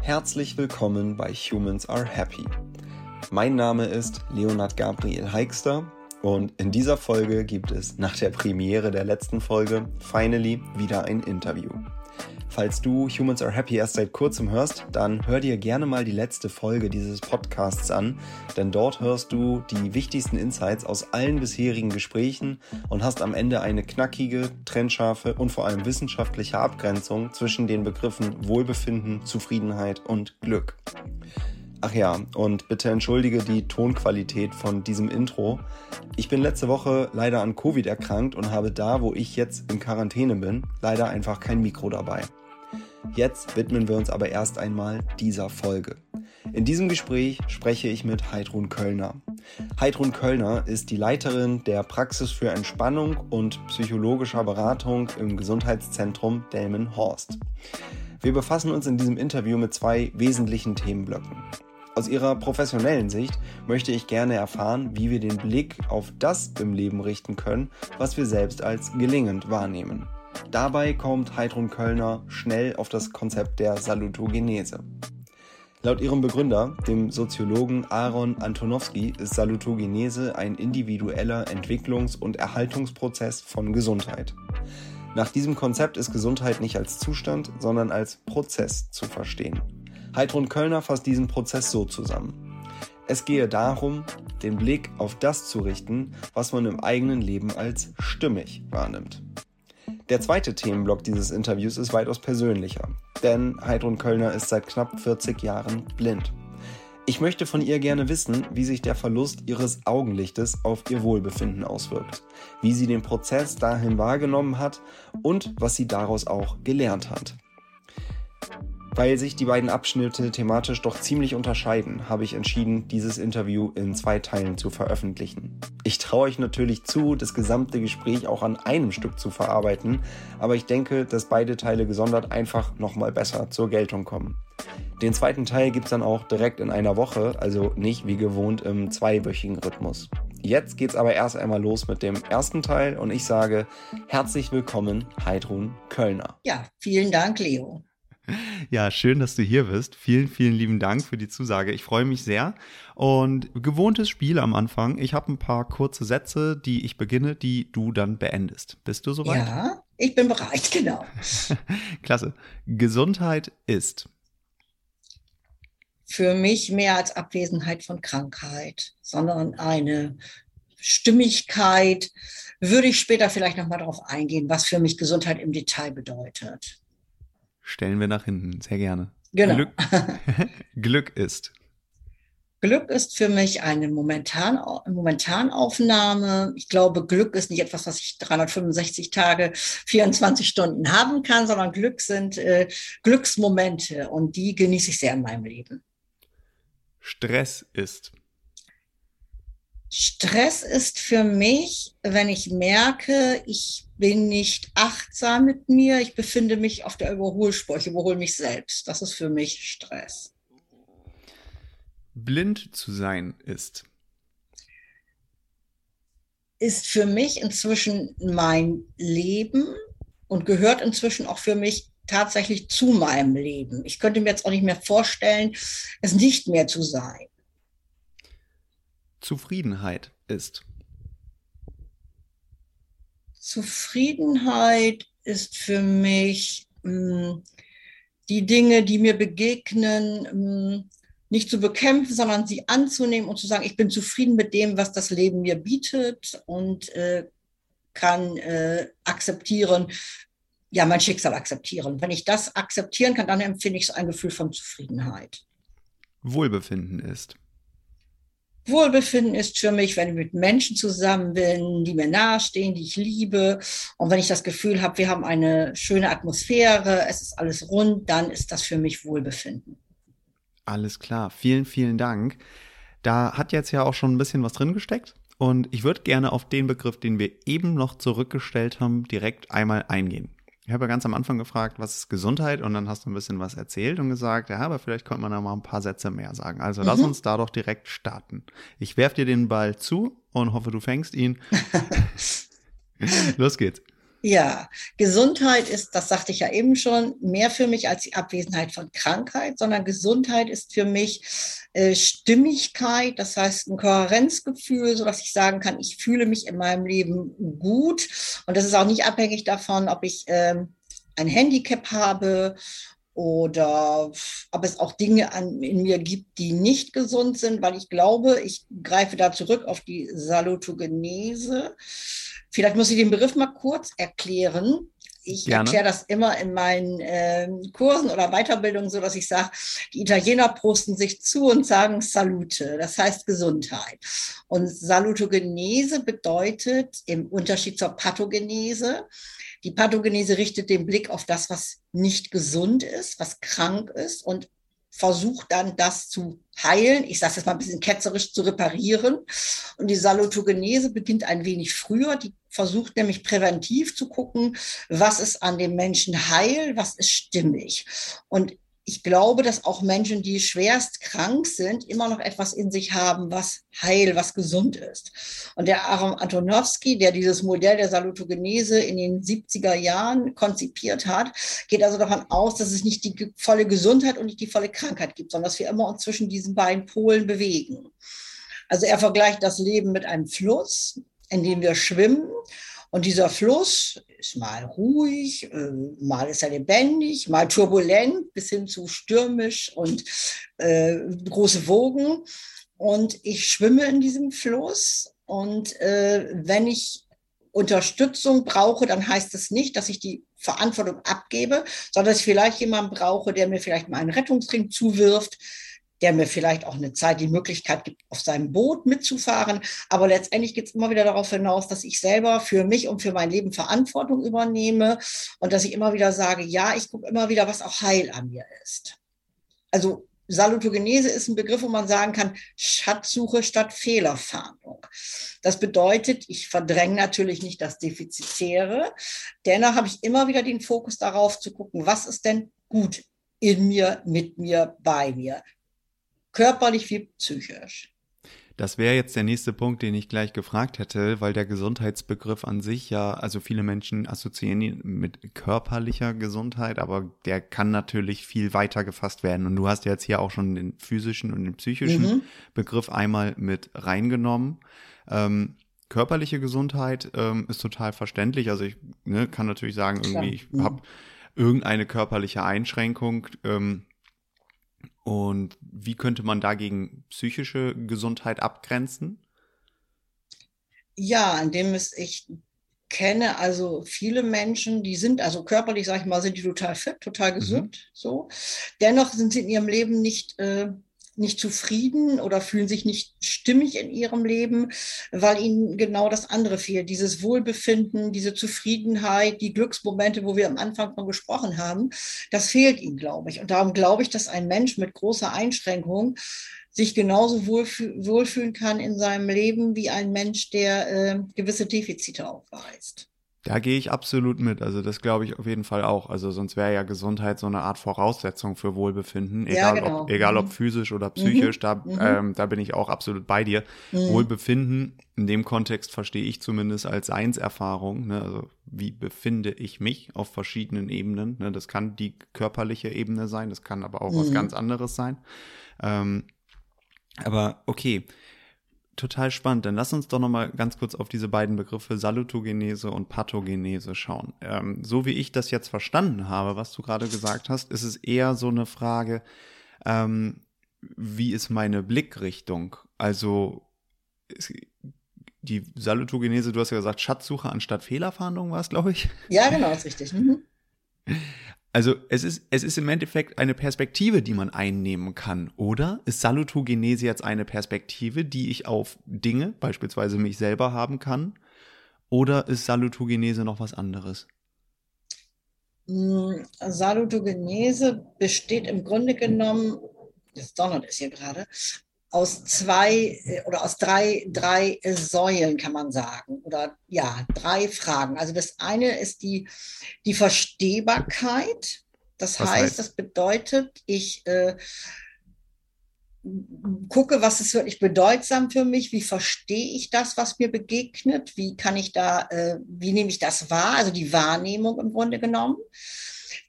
Herzlich willkommen bei Humans Are Happy. Mein Name ist Leonard Gabriel Heikster und in dieser Folge gibt es nach der Premiere der letzten Folge finally wieder ein Interview. Falls du Humans Are Happy erst seit kurzem hörst, dann hör dir gerne mal die letzte Folge dieses Podcasts an, denn dort hörst du die wichtigsten Insights aus allen bisherigen Gesprächen und hast am Ende eine knackige, trennscharfe und vor allem wissenschaftliche Abgrenzung zwischen den Begriffen Wohlbefinden, Zufriedenheit und Glück. Ach ja, und bitte entschuldige die Tonqualität von diesem Intro. Ich bin letzte Woche leider an Covid erkrankt und habe da, wo ich jetzt in Quarantäne bin, leider einfach kein Mikro dabei. Jetzt widmen wir uns aber erst einmal dieser Folge. In diesem Gespräch spreche ich mit Heidrun Kölner. Heidrun Kölner ist die Leiterin der Praxis für Entspannung und psychologischer Beratung im Gesundheitszentrum Delmenhorst. Wir befassen uns in diesem Interview mit zwei wesentlichen Themenblöcken. Aus ihrer professionellen Sicht möchte ich gerne erfahren, wie wir den Blick auf das im Leben richten können, was wir selbst als gelingend wahrnehmen. Dabei kommt Heidrun Kölner schnell auf das Konzept der Salutogenese. Laut ihrem Begründer, dem Soziologen Aaron Antonowski, ist Salutogenese ein individueller Entwicklungs- und Erhaltungsprozess von Gesundheit. Nach diesem Konzept ist Gesundheit nicht als Zustand, sondern als Prozess zu verstehen. Heidrun Kölner fasst diesen Prozess so zusammen. Es gehe darum, den Blick auf das zu richten, was man im eigenen Leben als stimmig wahrnimmt. Der zweite Themenblock dieses Interviews ist weitaus persönlicher, denn Heidrun Kölner ist seit knapp 40 Jahren blind. Ich möchte von ihr gerne wissen, wie sich der Verlust ihres Augenlichtes auf ihr Wohlbefinden auswirkt, wie sie den Prozess dahin wahrgenommen hat und was sie daraus auch gelernt hat. Weil sich die beiden Abschnitte thematisch doch ziemlich unterscheiden, habe ich entschieden, dieses Interview in zwei Teilen zu veröffentlichen. Ich traue euch natürlich zu, das gesamte Gespräch auch an einem Stück zu verarbeiten, aber ich denke, dass beide Teile gesondert einfach nochmal besser zur Geltung kommen. Den zweiten Teil gibt es dann auch direkt in einer Woche, also nicht wie gewohnt im zweiwöchigen Rhythmus. Jetzt geht's aber erst einmal los mit dem ersten Teil und ich sage herzlich willkommen, Heidrun Kölner. Ja, vielen Dank, Leo. Ja, schön, dass du hier bist. Vielen, vielen lieben Dank für die Zusage. Ich freue mich sehr. Und gewohntes Spiel am Anfang. Ich habe ein paar kurze Sätze, die ich beginne, die du dann beendest. Bist du soweit? Ja, ich bin bereit, genau. Klasse. Gesundheit ist. Für mich mehr als Abwesenheit von Krankheit, sondern eine Stimmigkeit. Würde ich später vielleicht nochmal darauf eingehen, was für mich Gesundheit im Detail bedeutet stellen wir nach hinten, sehr gerne. Genau. Glück, Glück ist. Glück ist für mich eine Momentan, Momentanaufnahme. Ich glaube, Glück ist nicht etwas, was ich 365 Tage, 24 Stunden haben kann, sondern Glück sind äh, Glücksmomente und die genieße ich sehr in meinem Leben. Stress ist. Stress ist für mich, wenn ich merke, ich bin nicht achtsam mit mir, ich befinde mich auf der Überholspur, ich überhole mich selbst. Das ist für mich Stress. Blind zu sein ist. Ist für mich inzwischen mein Leben und gehört inzwischen auch für mich tatsächlich zu meinem Leben. Ich könnte mir jetzt auch nicht mehr vorstellen, es nicht mehr zu sein. Zufriedenheit ist? Zufriedenheit ist für mich mh, hm, die Dinge, die mir begegnen, mh, hm, nicht zu bekämpfen, sondern sie anzunehmen und zu sagen, ich bin zufrieden mit dem, was das Leben mir bietet und äh, kann äh, akzeptieren, ja, mein Schicksal akzeptieren. Wenn ich das akzeptieren kann, dann empfinde ich so ein Gefühl von Zufriedenheit. Wohlbefinden ist. Wohlbefinden ist für mich, wenn ich mit Menschen zusammen bin, die mir nahestehen, die ich liebe. Und wenn ich das Gefühl habe, wir haben eine schöne Atmosphäre, es ist alles rund, dann ist das für mich Wohlbefinden. Alles klar. Vielen, vielen Dank. Da hat jetzt ja auch schon ein bisschen was drin gesteckt. Und ich würde gerne auf den Begriff, den wir eben noch zurückgestellt haben, direkt einmal eingehen. Ich habe ja ganz am Anfang gefragt, was ist Gesundheit? Und dann hast du ein bisschen was erzählt und gesagt, ja, aber vielleicht könnte man da mal ein paar Sätze mehr sagen. Also mhm. lass uns da doch direkt starten. Ich werf dir den Ball zu und hoffe, du fängst ihn. Los geht's. Ja, Gesundheit ist, das sagte ich ja eben schon, mehr für mich als die Abwesenheit von Krankheit, sondern Gesundheit ist für mich äh, Stimmigkeit, das heißt ein Kohärenzgefühl, so dass ich sagen kann, ich fühle mich in meinem Leben gut. Und das ist auch nicht abhängig davon, ob ich ähm, ein Handicap habe oder ob es auch Dinge an, in mir gibt, die nicht gesund sind, weil ich glaube, ich greife da zurück auf die Salutogenese. Vielleicht muss ich den Begriff mal kurz erklären. Ich erkläre das immer in meinen äh, Kursen oder Weiterbildungen so, dass ich sage, die Italiener prosten sich zu und sagen Salute, das heißt Gesundheit. Und Salutogenese bedeutet im Unterschied zur Pathogenese, die Pathogenese richtet den Blick auf das, was nicht gesund ist, was krank ist und versucht dann das zu heilen. Ich sage es mal ein bisschen ketzerisch zu reparieren. Und die Salutogenese beginnt ein wenig früher. Die versucht nämlich präventiv zu gucken, was ist an dem Menschen heil, was ist stimmig. Und ich glaube, dass auch Menschen, die schwerst krank sind, immer noch etwas in sich haben, was heil, was gesund ist. Und der Aaron Antonowski, der dieses Modell der Salutogenese in den 70er Jahren konzipiert hat, geht also davon aus, dass es nicht die volle Gesundheit und nicht die volle Krankheit gibt, sondern dass wir immer uns zwischen diesen beiden Polen bewegen. Also er vergleicht das Leben mit einem Fluss, in dem wir schwimmen. Und dieser Fluss ist mal ruhig, äh, mal ist er lebendig, mal turbulent bis hin zu stürmisch und äh, große Wogen. Und ich schwimme in diesem Fluss. Und äh, wenn ich Unterstützung brauche, dann heißt das nicht, dass ich die Verantwortung abgebe, sondern dass ich vielleicht jemanden brauche, der mir vielleicht mal einen Rettungsring zuwirft, der mir vielleicht auch eine Zeit die Möglichkeit gibt, auf seinem Boot mitzufahren. Aber letztendlich geht es immer wieder darauf hinaus, dass ich selber für mich und für mein Leben Verantwortung übernehme und dass ich immer wieder sage, ja, ich gucke immer wieder, was auch heil an mir ist. Also Salutogenese ist ein Begriff, wo man sagen kann, Schatzsuche statt Fehlerfahndung. Das bedeutet, ich verdränge natürlich nicht das Defizitäre. Dennoch habe ich immer wieder den Fokus darauf zu gucken, was ist denn gut in mir, mit mir, bei mir körperlich wie psychisch. Das wäre jetzt der nächste Punkt, den ich gleich gefragt hätte, weil der Gesundheitsbegriff an sich ja, also viele Menschen assoziieren ihn mit körperlicher Gesundheit, aber der kann natürlich viel weiter gefasst werden. Und du hast ja jetzt hier auch schon den physischen und den psychischen mhm. Begriff einmal mit reingenommen. Ähm, körperliche Gesundheit ähm, ist total verständlich. Also ich ne, kann natürlich sagen, irgendwie, ich mhm. habe irgendeine körperliche Einschränkung. Ähm, und wie könnte man dagegen psychische Gesundheit abgrenzen? Ja, indem es ich kenne also viele Menschen, die sind also körperlich, sag ich mal, sind die total fit, total mhm. gesund, mhm. so. Dennoch sind sie in ihrem Leben nicht äh, nicht zufrieden oder fühlen sich nicht stimmig in ihrem Leben, weil ihnen genau das andere fehlt. Dieses Wohlbefinden, diese Zufriedenheit, die Glücksmomente, wo wir am Anfang von gesprochen haben, das fehlt ihnen, glaube ich. Und darum glaube ich, dass ein Mensch mit großer Einschränkung sich genauso wohlfüh wohlfühlen kann in seinem Leben wie ein Mensch, der äh, gewisse Defizite aufweist. Da gehe ich absolut mit. Also das glaube ich auf jeden Fall auch. Also sonst wäre ja Gesundheit so eine Art Voraussetzung für Wohlbefinden, egal, ja, genau. ob, egal ob mhm. physisch oder psychisch. Mhm. Da, mhm. Ähm, da bin ich auch absolut bei dir. Mhm. Wohlbefinden in dem Kontext verstehe ich zumindest als Seinserfahrung. Ne? Also wie befinde ich mich auf verschiedenen Ebenen? Ne? Das kann die körperliche Ebene sein, das kann aber auch was mhm. ganz anderes sein. Ähm, aber okay total spannend. Dann lass uns doch noch mal ganz kurz auf diese beiden Begriffe Salutogenese und Pathogenese schauen. Ähm, so wie ich das jetzt verstanden habe, was du gerade gesagt hast, ist es eher so eine Frage, ähm, wie ist meine Blickrichtung? Also die Salutogenese, du hast ja gesagt, Schatzsuche anstatt Fehlerfahndung war es, glaube ich. Ja, genau, ist richtig. Mhm. Also es ist, es ist im Endeffekt eine Perspektive, die man einnehmen kann, oder? Ist Salutogenese jetzt eine Perspektive, die ich auf Dinge, beispielsweise mich selber haben kann? Oder ist Salutogenese noch was anderes? Hm, Salutogenese besteht im Grunde genommen, das donnert es hier gerade, aus zwei äh, oder aus drei, drei Säulen, kann man sagen. Oder ja, drei Fragen. Also das eine ist die, die Verstehbarkeit. Das heißt, heißt, das bedeutet, ich, äh, gucke, was ist wirklich bedeutsam für mich, wie verstehe ich das, was mir begegnet, wie kann ich da, äh, wie nehme ich das wahr, also die Wahrnehmung im Grunde genommen.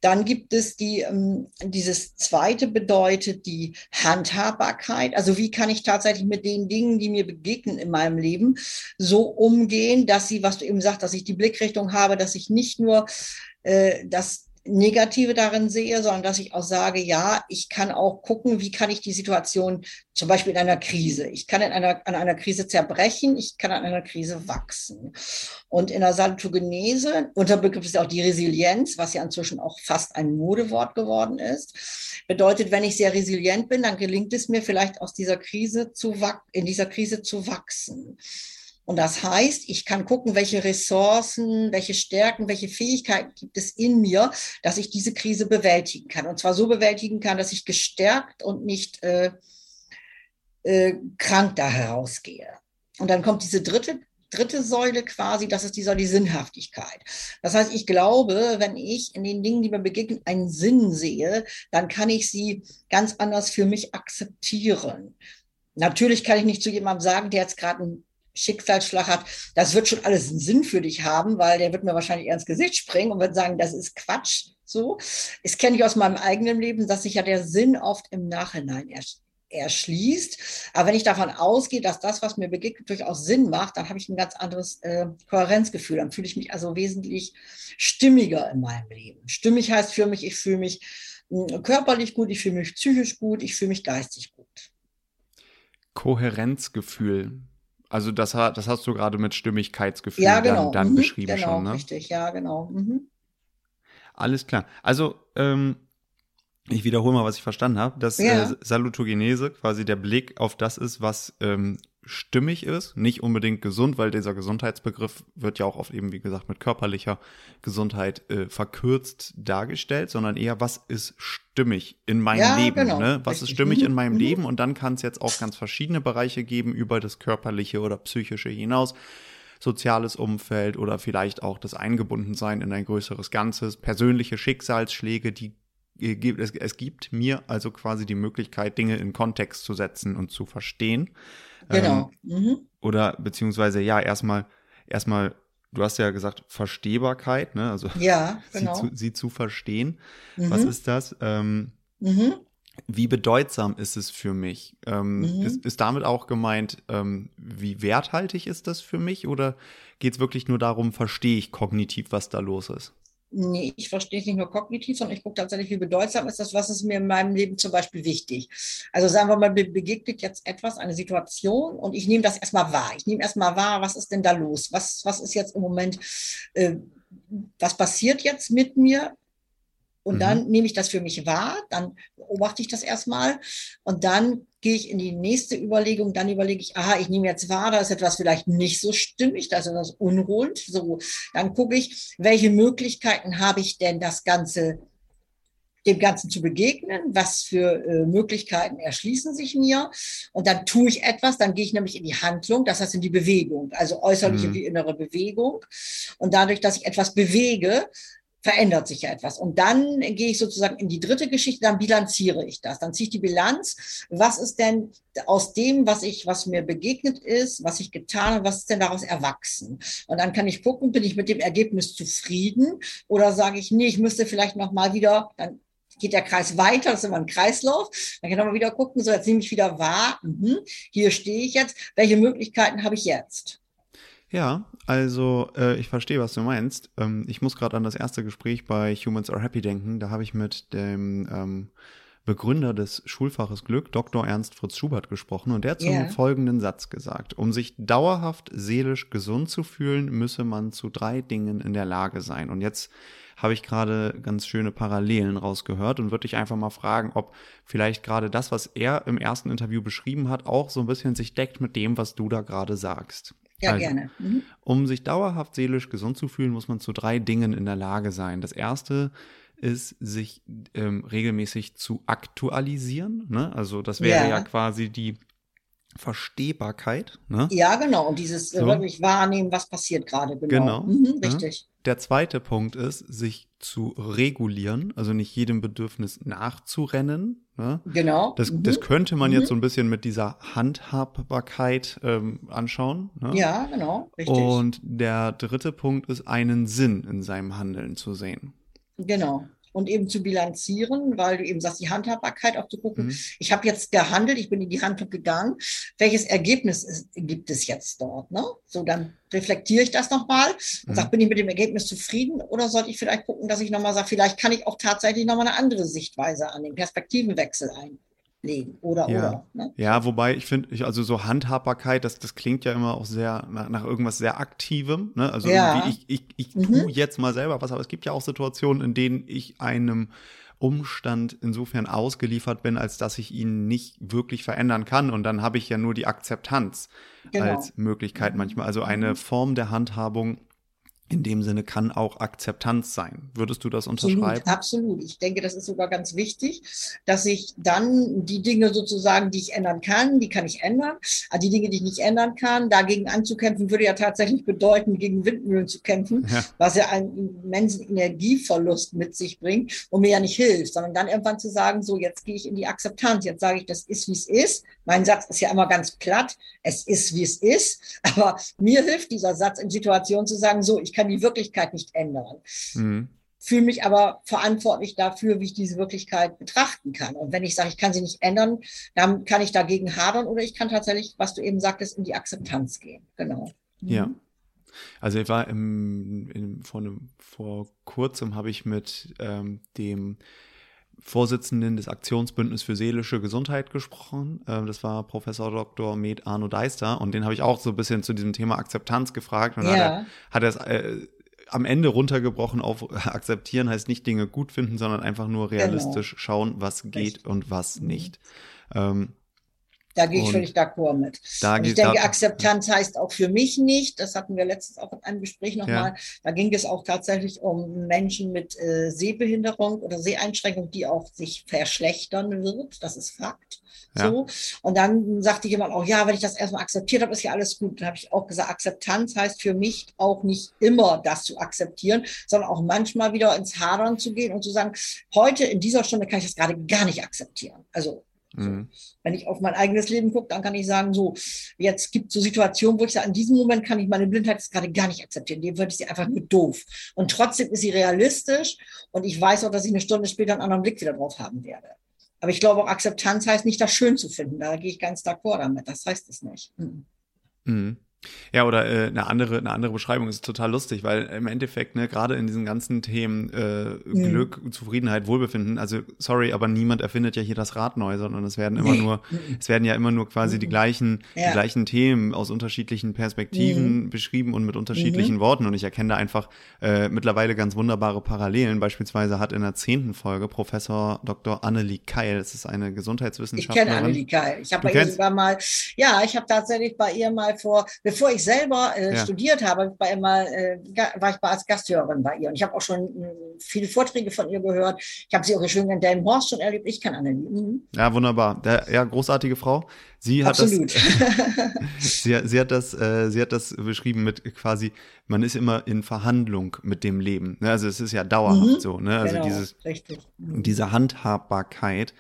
Dann gibt es die, ähm, dieses zweite bedeutet die Handhabbarkeit. Also wie kann ich tatsächlich mit den Dingen, die mir begegnen in meinem Leben, so umgehen, dass sie, was du eben sagst, dass ich die Blickrichtung habe, dass ich nicht nur äh, das Negative darin sehe, sondern dass ich auch sage, ja, ich kann auch gucken, wie kann ich die Situation, zum Beispiel in einer Krise, ich kann in einer, an einer Krise zerbrechen, ich kann an einer Krise wachsen. Und in der Salutogenese, unter Begriff ist auch die Resilienz, was ja inzwischen auch fast ein Modewort geworden ist, bedeutet, wenn ich sehr resilient bin, dann gelingt es mir vielleicht aus dieser Krise zu, in dieser Krise zu wachsen. Und das heißt, ich kann gucken, welche Ressourcen, welche Stärken, welche Fähigkeiten gibt es in mir, dass ich diese Krise bewältigen kann. Und zwar so bewältigen kann, dass ich gestärkt und nicht äh, äh, krank da herausgehe. Und dann kommt diese dritte, dritte Säule quasi, das ist die Säule die Sinnhaftigkeit. Das heißt, ich glaube, wenn ich in den Dingen, die mir begegnen, einen Sinn sehe, dann kann ich sie ganz anders für mich akzeptieren. Natürlich kann ich nicht zu jemandem sagen, der jetzt gerade ein Schicksalsschlag hat, das wird schon alles einen Sinn für dich haben, weil der wird mir wahrscheinlich eher ins Gesicht springen und wird sagen, das ist Quatsch. So, das kenne ich aus meinem eigenen Leben, dass sich ja der Sinn oft im Nachhinein erschließt. Aber wenn ich davon ausgehe, dass das, was mir begegnet, durchaus Sinn macht, dann habe ich ein ganz anderes äh, Kohärenzgefühl. Dann fühle ich mich also wesentlich stimmiger in meinem Leben. Stimmig heißt für mich, ich fühle mich hm, körperlich gut, ich fühle mich psychisch gut, ich fühle mich geistig gut. Kohärenzgefühl. Also das, das hast du gerade mit Stimmigkeitsgefühl ja, genau. dann, dann mhm, beschrieben genau, schon, ne? Richtig, ja, genau. Mhm. Alles klar. Also ähm, ich wiederhole mal, was ich verstanden habe, dass ja. äh, Salutogenese quasi der Blick auf das ist, was ähm, stimmig ist, nicht unbedingt gesund, weil dieser Gesundheitsbegriff wird ja auch oft eben, wie gesagt, mit körperlicher Gesundheit äh, verkürzt dargestellt, sondern eher, was ist stimmig in meinem ja, Leben? Genau. Ne? Was Richtig. ist stimmig mhm. in meinem mhm. Leben? Und dann kann es jetzt auch ganz verschiedene Bereiche geben, über das körperliche oder psychische hinaus soziales Umfeld oder vielleicht auch das Eingebundensein in ein größeres Ganzes, persönliche Schicksalsschläge, die es, es gibt mir also quasi die Möglichkeit, Dinge in Kontext zu setzen und zu verstehen. Genau. Ähm, mhm. Oder beziehungsweise ja, erstmal, erstmal, du hast ja gesagt, Verstehbarkeit, ne? Also ja, genau. sie, zu, sie zu verstehen. Mhm. Was ist das? Ähm, mhm. Wie bedeutsam ist es für mich? Ähm, mhm. ist, ist damit auch gemeint, ähm, wie werthaltig ist das für mich? Oder geht es wirklich nur darum, verstehe ich kognitiv, was da los ist? Nee, ich verstehe es nicht nur kognitiv, sondern ich gucke tatsächlich, wie bedeutsam ist das, was ist mir in meinem Leben zum Beispiel wichtig. Also sagen wir mal, mir begegnet jetzt etwas, eine Situation und ich nehme das erstmal wahr. Ich nehme erstmal wahr, was ist denn da los? Was, was ist jetzt im Moment, äh, was passiert jetzt mit mir? Und mhm. dann nehme ich das für mich wahr, dann beobachte ich das erstmal und dann gehe ich in die nächste Überlegung, dann überlege ich, aha, ich nehme jetzt wahr, da ist etwas vielleicht nicht so stimmig, da ist etwas unruhend. So, dann gucke ich, welche Möglichkeiten habe ich denn, das Ganze, dem Ganzen zu begegnen, was für äh, Möglichkeiten erschließen sich mir. Und dann tue ich etwas, dann gehe ich nämlich in die Handlung, das heißt in die Bewegung, also äußerliche mhm. wie innere Bewegung. Und dadurch, dass ich etwas bewege, verändert sich ja etwas. Und dann gehe ich sozusagen in die dritte Geschichte, dann bilanziere ich das. Dann ziehe ich die Bilanz. Was ist denn aus dem, was ich, was mir begegnet ist, was ich getan habe, was ist denn daraus erwachsen? Und dann kann ich gucken, bin ich mit dem Ergebnis zufrieden oder sage ich, nee, ich müsste vielleicht noch mal wieder, dann geht der Kreis weiter, das ist immer ein Kreislauf. Dann kann man wieder gucken, so jetzt nehme ich wieder wahr, mhm, hier stehe ich jetzt, welche Möglichkeiten habe ich jetzt? Ja, also äh, ich verstehe, was du meinst. Ähm, ich muss gerade an das erste Gespräch bei Humans Are Happy denken. Da habe ich mit dem ähm, Begründer des Schulfaches Glück, Dr. Ernst Fritz Schubert, gesprochen und der hat yeah. zum folgenden Satz gesagt. Um sich dauerhaft seelisch gesund zu fühlen, müsse man zu drei Dingen in der Lage sein. Und jetzt habe ich gerade ganz schöne Parallelen rausgehört und würde dich einfach mal fragen, ob vielleicht gerade das, was er im ersten Interview beschrieben hat, auch so ein bisschen sich deckt mit dem, was du da gerade sagst. Ja, also, gerne. Mhm. Um sich dauerhaft seelisch gesund zu fühlen, muss man zu drei Dingen in der Lage sein. Das erste ist, sich ähm, regelmäßig zu aktualisieren. Ne? Also das wäre ja. ja quasi die Verstehbarkeit. Ne? Ja, genau. Und dieses so. wirklich wahrnehmen, was passiert gerade. Genau. genau. Mhm, richtig. Der zweite Punkt ist, sich zu regulieren, also nicht jedem Bedürfnis nachzurennen. Ne? Genau. Das, mhm. das könnte man mhm. jetzt so ein bisschen mit dieser Handhabbarkeit ähm, anschauen. Ne? Ja, genau. Richtig. Und der dritte Punkt ist, einen Sinn in seinem Handeln zu sehen. Genau und eben zu bilanzieren, weil du eben sagst, die Handhabbarkeit auch zu gucken. Mhm. Ich habe jetzt gehandelt, ich bin in die Handlung gegangen. Welches Ergebnis ist, gibt es jetzt dort? Ne? So, dann reflektiere ich das nochmal und mhm. sage, bin ich mit dem Ergebnis zufrieden oder sollte ich vielleicht gucken, dass ich nochmal sage, vielleicht kann ich auch tatsächlich nochmal eine andere Sichtweise an den Perspektivenwechsel ein legen oder ja. oder. Ne? Ja, wobei ich finde, also so Handhabbarkeit, das, das klingt ja immer auch sehr nach, nach irgendwas sehr Aktivem. Ne? Also ja. ich, ich, ich mhm. tue jetzt mal selber was, aber es gibt ja auch Situationen, in denen ich einem Umstand insofern ausgeliefert bin, als dass ich ihn nicht wirklich verändern kann. Und dann habe ich ja nur die Akzeptanz genau. als Möglichkeit manchmal. Also eine mhm. Form der Handhabung in dem Sinne kann auch Akzeptanz sein. Würdest du das unterschreiben? Absolut, absolut. Ich denke, das ist sogar ganz wichtig, dass ich dann die Dinge sozusagen, die ich ändern kann, die kann ich ändern. Aber die Dinge, die ich nicht ändern kann, dagegen anzukämpfen, würde ja tatsächlich bedeuten, gegen Windmühlen zu kämpfen, ja. was ja einen immensen Energieverlust mit sich bringt und mir ja nicht hilft, sondern dann irgendwann zu sagen, so, jetzt gehe ich in die Akzeptanz. Jetzt sage ich, das ist, wie es ist. Mein Satz ist ja immer ganz platt. Es ist, wie es ist. Aber mir hilft dieser Satz in Situationen zu sagen, so, ich kann die Wirklichkeit nicht ändern. Mhm. Fühle mich aber verantwortlich dafür, wie ich diese Wirklichkeit betrachten kann. Und wenn ich sage, ich kann sie nicht ändern, dann kann ich dagegen hadern oder ich kann tatsächlich, was du eben sagtest, in die Akzeptanz gehen. Genau. Mhm. Ja. Also ich war im, im, vor, einem, vor kurzem habe ich mit ähm, dem Vorsitzenden des Aktionsbündnisses für seelische Gesundheit gesprochen. Ähm, das war Professor Dr. Med Arno Deister und den habe ich auch so ein bisschen zu diesem Thema Akzeptanz gefragt und ja. hat er es äh, am Ende runtergebrochen auf akzeptieren heißt nicht Dinge gut finden, sondern einfach nur genau. realistisch genau. schauen, was geht Richtig. und was mhm. nicht. Ähm, da gehe ich völlig d'accord mit. Da und ich denke, da, Akzeptanz heißt auch für mich nicht, das hatten wir letztens auch in einem Gespräch nochmal, ja. da ging es auch tatsächlich um Menschen mit äh, Sehbehinderung oder Seheinschränkung, die auch sich verschlechtern wird. Das ist Fakt. Ja. So. Und dann sagte jemand auch, ja, wenn ich das erstmal akzeptiert habe, ist ja alles gut. Dann habe ich auch gesagt, Akzeptanz heißt für mich auch nicht immer das zu akzeptieren, sondern auch manchmal wieder ins Hadern zu gehen und zu sagen, heute in dieser Stunde kann ich das gerade gar nicht akzeptieren. Also Mhm. Wenn ich auf mein eigenes Leben gucke, dann kann ich sagen, so, jetzt gibt es so Situationen, wo ich sage, in diesem Moment kann ich meine Blindheit jetzt gerade gar nicht akzeptieren. Dem würde ich sie einfach nur doof. Und trotzdem ist sie realistisch und ich weiß auch, dass ich eine Stunde später einen anderen Blick wieder drauf haben werde. Aber ich glaube auch, Akzeptanz heißt nicht, das schön zu finden. Da gehe ich ganz d'accord damit. Das heißt es nicht. Mhm. Mhm. Ja, oder äh, eine andere eine andere Beschreibung ist total lustig, weil im Endeffekt, ne, gerade in diesen ganzen Themen äh, mhm. Glück, Zufriedenheit, Wohlbefinden, also sorry, aber niemand erfindet ja hier das Rad neu, sondern es werden immer nee. nur, es werden ja immer nur quasi mhm. die gleichen, ja. die gleichen Themen aus unterschiedlichen Perspektiven mhm. beschrieben und mit unterschiedlichen mhm. Worten. Und ich erkenne da einfach äh, mittlerweile ganz wunderbare Parallelen. Beispielsweise hat in der zehnten Folge Professor Dr. Annelie Keil, das ist eine Gesundheitswissenschaftlerin. Ich kenne Annelie Keil. Ich habe bei ihr sogar mal, ja, ich habe tatsächlich bei ihr mal vor, bevor ich selber äh, ja. studiert habe, war, immer, äh, war ich als Gasthörerin bei ihr. Und ich habe auch schon äh, viele Vorträge von ihr gehört. Ich habe sie auch schön in Delmenhorst schon erlebt. Ich kann Annelie. Mhm. Ja, wunderbar. Der, ja, großartige Frau. Sie hat Absolut. das, sie, sie, hat das, äh, sie hat das beschrieben mit quasi, man ist immer in Verhandlung mit dem Leben. Ne? Also es ist ja dauerhaft mhm. so. Ne? Also genau, dieses, richtig. Mhm. diese Handhabbarkeit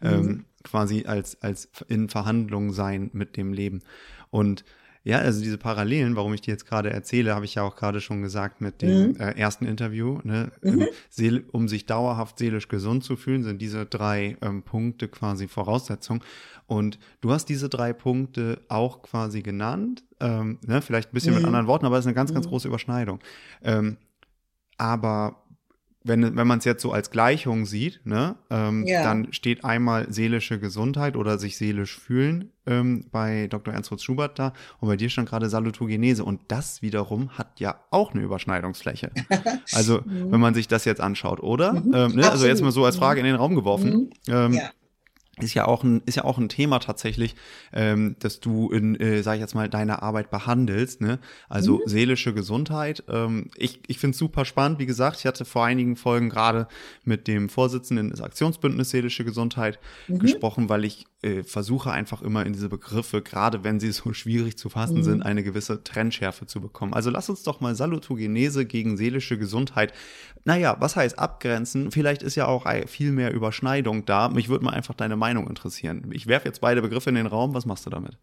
ähm, mhm. quasi als, als in Verhandlung sein mit dem Leben. Und ja, also diese Parallelen, warum ich die jetzt gerade erzähle, habe ich ja auch gerade schon gesagt mit dem mhm. äh, ersten Interview. Ne? Mhm. Ähm, um sich dauerhaft seelisch gesund zu fühlen, sind diese drei ähm, Punkte quasi Voraussetzung. Und du hast diese drei Punkte auch quasi genannt, ähm, ne? vielleicht ein bisschen mhm. mit anderen Worten, aber es ist eine ganz, ganz mhm. große Überschneidung. Ähm, aber wenn, wenn man es jetzt so als Gleichung sieht, ne, ähm, ja. dann steht einmal seelische Gesundheit oder sich seelisch fühlen ähm, bei Dr. Ernst Fritz Schubert da und bei dir stand gerade Salutogenese und das wiederum hat ja auch eine Überschneidungsfläche. Also mhm. wenn man sich das jetzt anschaut, oder? Mhm. Ähm, ne? Also jetzt mal so als Frage in den Raum geworfen. Mhm. Ähm, ja ist ja auch ein ist ja auch ein Thema tatsächlich, ähm, dass du in, äh, sag ich jetzt mal, deiner Arbeit behandelst. Ne? Also mhm. seelische Gesundheit. Ähm, ich ich finde es super spannend. Wie gesagt, ich hatte vor einigen Folgen gerade mit dem Vorsitzenden des Aktionsbündnisses seelische Gesundheit mhm. gesprochen, weil ich äh, versuche einfach immer in diese Begriffe, gerade wenn sie so schwierig zu fassen mhm. sind, eine gewisse Trennschärfe zu bekommen. Also lass uns doch mal Salutogenese gegen seelische Gesundheit. Naja, was heißt abgrenzen? Vielleicht ist ja auch viel mehr Überschneidung da. Mich würde mal einfach deine Meinung interessieren. Ich werfe jetzt beide Begriffe in den Raum. Was machst du damit?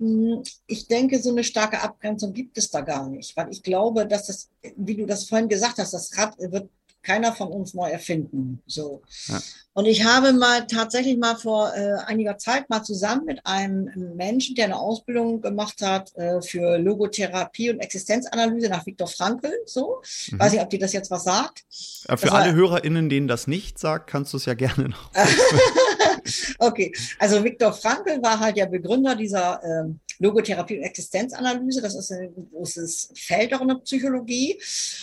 Hm, ich denke, so eine starke Abgrenzung gibt es da gar nicht, weil ich glaube, dass das, wie du das vorhin gesagt hast, das Rad wird keiner von uns neu erfinden. So. Ja. Und ich habe mal tatsächlich mal vor äh, einiger Zeit mal zusammen mit einem Menschen, der eine Ausbildung gemacht hat äh, für Logotherapie und Existenzanalyse nach Viktor Frankl, so. Mhm. Weiß nicht, ob dir das jetzt was sagt. Ja, für das alle war, HörerInnen, denen das nicht sagt, kannst du es ja gerne noch. okay, also Viktor Frankl war halt der Begründer dieser ähm, Logotherapie und Existenzanalyse. Das ist ein großes Feld auch in der Psychologie.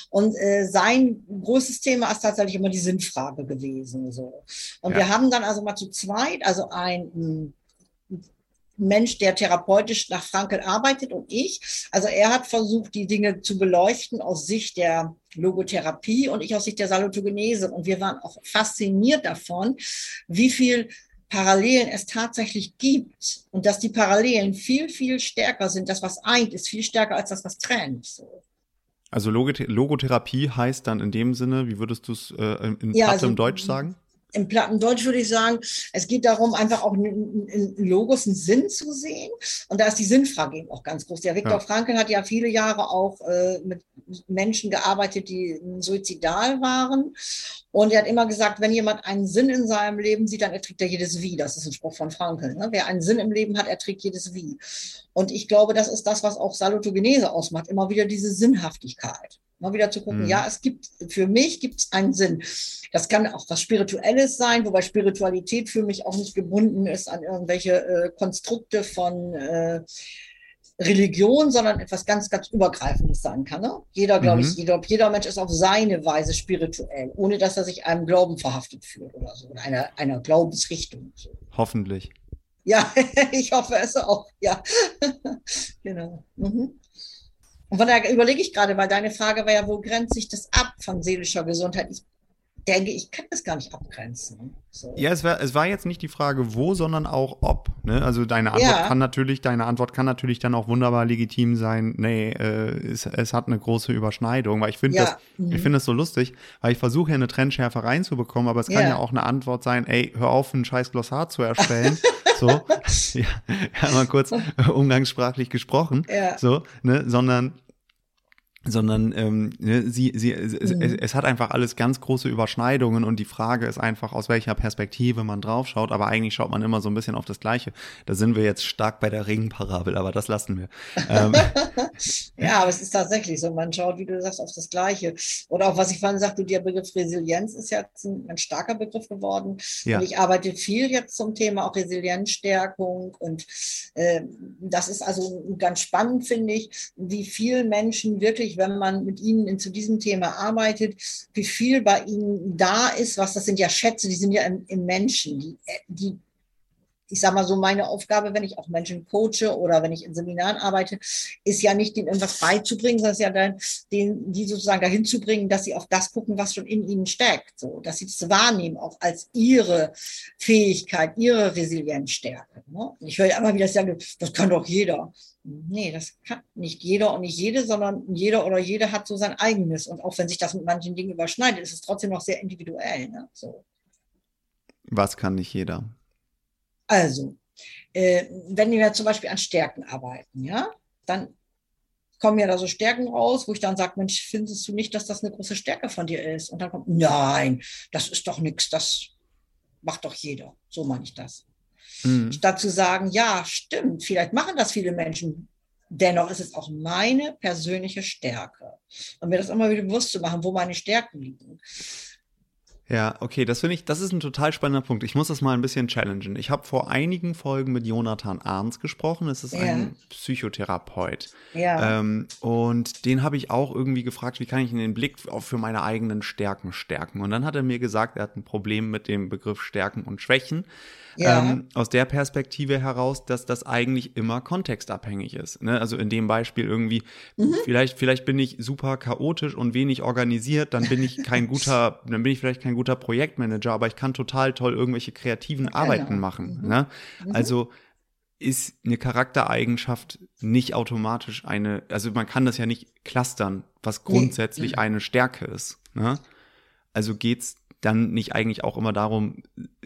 Und äh, sein großes Thema ist tatsächlich immer die Sinnfrage gewesen. So. Und ja. wir haben dann also mal zu zweit, also ein hm, Mensch, der therapeutisch nach Frankel arbeitet und ich. Also er hat versucht, die Dinge zu beleuchten aus Sicht der Logotherapie und ich aus Sicht der Salutogenese. Und wir waren auch fasziniert davon, wie viel Parallelen es tatsächlich gibt und dass die Parallelen viel, viel stärker sind. Das, was eint, ist viel stärker als das, was trennt. So. Also Logotherapie heißt dann in dem Sinne, wie würdest du es äh, in ja, also, Deutsch sagen? Im Plattendeutsch würde ich sagen, es geht darum, einfach auch in Logos einen Sinn zu sehen. Und da ist die Sinnfrage eben auch ganz groß. Der Viktor ja. Frankl hat ja viele Jahre auch äh, mit Menschen gearbeitet, die suizidal waren. Und er hat immer gesagt, wenn jemand einen Sinn in seinem Leben sieht, dann erträgt er jedes Wie. Das ist ein Spruch von Frankl. Ne? Wer einen Sinn im Leben hat, erträgt jedes Wie. Und ich glaube, das ist das, was auch Salutogenese ausmacht. Immer wieder diese Sinnhaftigkeit. Mal wieder zu gucken, mhm. ja, es gibt, für mich gibt es einen Sinn. Das kann auch was Spirituelles sein, wobei Spiritualität für mich auch nicht gebunden ist an irgendwelche äh, Konstrukte von äh, Religion, sondern etwas ganz, ganz Übergreifendes sein kann. Ne? Jeder, glaube mhm. ich, jeder, jeder Mensch ist auf seine Weise spirituell, ohne dass er sich einem Glauben verhaftet fühlt oder so, oder einer, einer Glaubensrichtung. So. Hoffentlich. Ja, ich hoffe es auch, ja. genau. Mhm. Und von daher überlege ich gerade, weil deine Frage war ja, wo grenzt sich das ab von seelischer Gesundheit? Ich denke, ich kann das gar nicht abgrenzen. So. Ja, es war, es war jetzt nicht die Frage, wo, sondern auch ob. Ne? Also deine Antwort ja. kann natürlich, deine Antwort kann natürlich dann auch wunderbar legitim sein. Nee, äh, es, es hat eine große Überschneidung, weil ich finde ja. das, mhm. ich finde das so lustig, weil ich versuche ja eine Trennschärfe reinzubekommen, aber es kann ja. ja auch eine Antwort sein, ey, hör auf, ein scheiß Glossar zu erstellen. so, ja, ja, mal kurz umgangssprachlich gesprochen. Ja. So, ne, sondern sondern ähm, ne, sie, sie, mhm. es, es, hat einfach alles ganz große Überschneidungen und die Frage ist einfach, aus welcher Perspektive man draufschaut, aber eigentlich schaut man immer so ein bisschen auf das Gleiche. Da sind wir jetzt stark bei der Ringparabel, aber das lassen wir. Ähm. ja, aber es ist tatsächlich so, man schaut, wie du sagst, auf das Gleiche. Oder auch was ich vorhin sagte, der Begriff Resilienz ist jetzt ein, ein starker Begriff geworden. Ja. Und ich arbeite viel jetzt zum Thema auch Resilienzstärkung und äh, das ist also ganz spannend, finde ich, wie viel Menschen wirklich wenn man mit ihnen zu diesem Thema arbeitet, wie viel bei ihnen da ist, was das sind ja Schätze, die sind ja im, im Menschen, die, die ich sage mal so, meine Aufgabe, wenn ich auch Menschen coache oder wenn ich in Seminaren arbeite, ist ja nicht, denen irgendwas beizubringen, sondern ist ja dann, den, die sozusagen dahin zu bringen, dass sie auf das gucken, was schon in ihnen steckt, so, dass sie es wahrnehmen, auch als ihre Fähigkeit, ihre Resilienzstärke. Ne? Ich höre ja immer wieder sagen, das kann doch jeder. Nee, das kann nicht jeder und nicht jede, sondern jeder oder jede hat so sein eigenes. Und auch wenn sich das mit manchen Dingen überschneidet, ist es trotzdem noch sehr individuell. Ne? So. Was kann nicht jeder? Also, äh, wenn wir zum Beispiel an Stärken arbeiten, ja, dann kommen ja da so Stärken raus, wo ich dann sage, Mensch, findest du nicht, dass das eine große Stärke von dir ist? Und dann kommt, nein, das ist doch nichts, das macht doch jeder. So meine ich das. Mhm. Statt zu sagen, ja, stimmt, vielleicht machen das viele Menschen. Dennoch ist es auch meine persönliche Stärke. Und mir das immer wieder bewusst zu machen, wo meine Stärken liegen. Ja, okay, das finde ich, das ist ein total spannender Punkt. Ich muss das mal ein bisschen challengen. Ich habe vor einigen Folgen mit Jonathan Arns gesprochen. Es ist ja. ein Psychotherapeut. Ja. Ähm, und den habe ich auch irgendwie gefragt, wie kann ich den Blick für meine eigenen Stärken stärken? Und dann hat er mir gesagt, er hat ein Problem mit dem Begriff Stärken und Schwächen ja. ähm, aus der Perspektive heraus, dass das eigentlich immer kontextabhängig ist. Ne? Also in dem Beispiel irgendwie, mhm. vielleicht, vielleicht bin ich super chaotisch und wenig organisiert, dann bin ich kein guter, dann bin ich vielleicht kein guter Projektmanager, aber ich kann total toll irgendwelche kreativen genau. Arbeiten machen. Mhm. Ne? Mhm. Also ist eine Charaktereigenschaft nicht automatisch eine, also man kann das ja nicht clustern, was grundsätzlich nee. eine Stärke ist. Ne? Also geht's dann nicht eigentlich auch immer darum,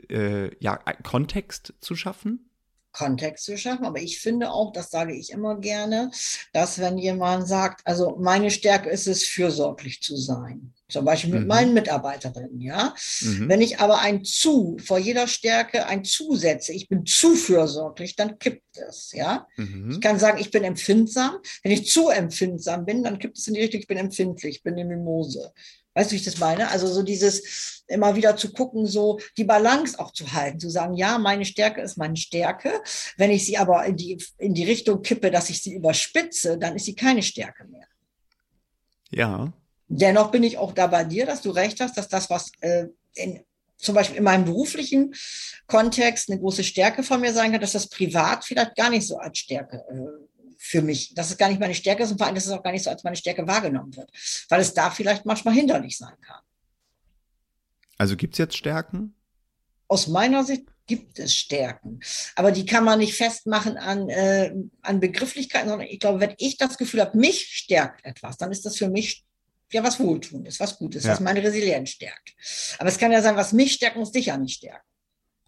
äh, ja, Kontext zu schaffen? Kontext zu schaffen. Aber ich finde auch, das sage ich immer gerne, dass wenn jemand sagt, also meine Stärke ist es, fürsorglich zu sein. Zum Beispiel mit mhm. meinen Mitarbeiterinnen, ja. Mhm. Wenn ich aber ein zu, vor jeder Stärke ein zu setze, ich bin zu fürsorglich, dann kippt es, ja. Mhm. Ich kann sagen, ich bin empfindsam. Wenn ich zu empfindsam bin, dann kippt es in die Richtung, ich bin empfindlich, ich bin eine Mimose. Weißt du, wie ich das meine? Also so dieses immer wieder zu gucken, so die Balance auch zu halten, zu sagen, ja, meine Stärke ist meine Stärke. Wenn ich sie aber in die, in die Richtung kippe, dass ich sie überspitze, dann ist sie keine Stärke mehr. Ja. Dennoch bin ich auch da bei dir, dass du recht hast, dass das, was äh, in, zum Beispiel in meinem beruflichen Kontext eine große Stärke von mir sein kann, dass das privat vielleicht gar nicht so als Stärke äh, für mich, dass es gar nicht meine Stärke ist und vor allem, dass es auch gar nicht so als meine Stärke wahrgenommen wird, weil es da vielleicht manchmal hinderlich sein kann. Also gibt es jetzt Stärken? Aus meiner Sicht gibt es Stärken, aber die kann man nicht festmachen an, äh, an Begrifflichkeiten, sondern ich glaube, wenn ich das Gefühl habe, mich stärkt etwas, dann ist das für mich ja was Wohltuendes, was Gutes, ja. was meine Resilienz stärkt. Aber es kann ja sein, was mich stärkt, muss dich ja nicht stärken.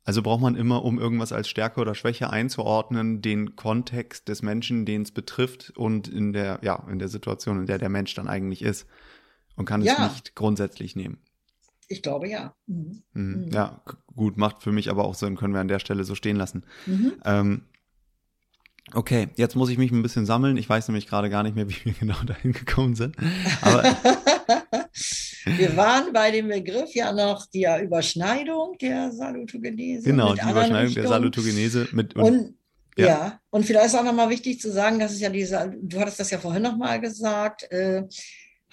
Also braucht man immer, um irgendwas als Stärke oder Schwäche einzuordnen, den Kontext des Menschen, den es betrifft und in der, ja, in der Situation, in der der Mensch dann eigentlich ist. Und kann ja. es nicht grundsätzlich nehmen. Ich glaube ja. Mhm. Mhm. mhm. Ja, gut, macht für mich aber auch Sinn, können wir an der Stelle so stehen lassen. Mhm. Ähm, okay, jetzt muss ich mich ein bisschen sammeln. Ich weiß nämlich gerade gar nicht mehr, wie wir genau dahin gekommen sind. Aber Wir waren bei dem Begriff ja noch der Überschneidung der Salutogenese. Genau, die Überschneidung Richtungen. der Salutogenese mit. Und, und ja. ja. und vielleicht ist auch nochmal wichtig zu sagen, dass es ja diese, du hattest das ja vorhin nochmal gesagt, äh,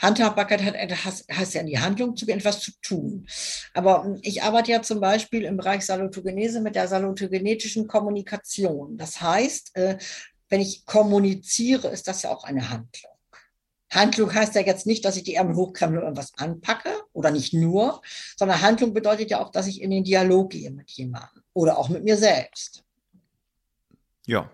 Handhabbarkeit hat, heißt, heißt ja in die Handlung zu gehen, etwas zu tun. Aber ich arbeite ja zum Beispiel im Bereich Salutogenese mit der salutogenetischen Kommunikation. Das heißt, äh, wenn ich kommuniziere, ist das ja auch eine Handlung. Handlung heißt ja jetzt nicht, dass ich die Ärmel hochkrempel und irgendwas anpacke oder nicht nur, sondern Handlung bedeutet ja auch, dass ich in den Dialog gehe mit jemandem oder auch mit mir selbst. Ja.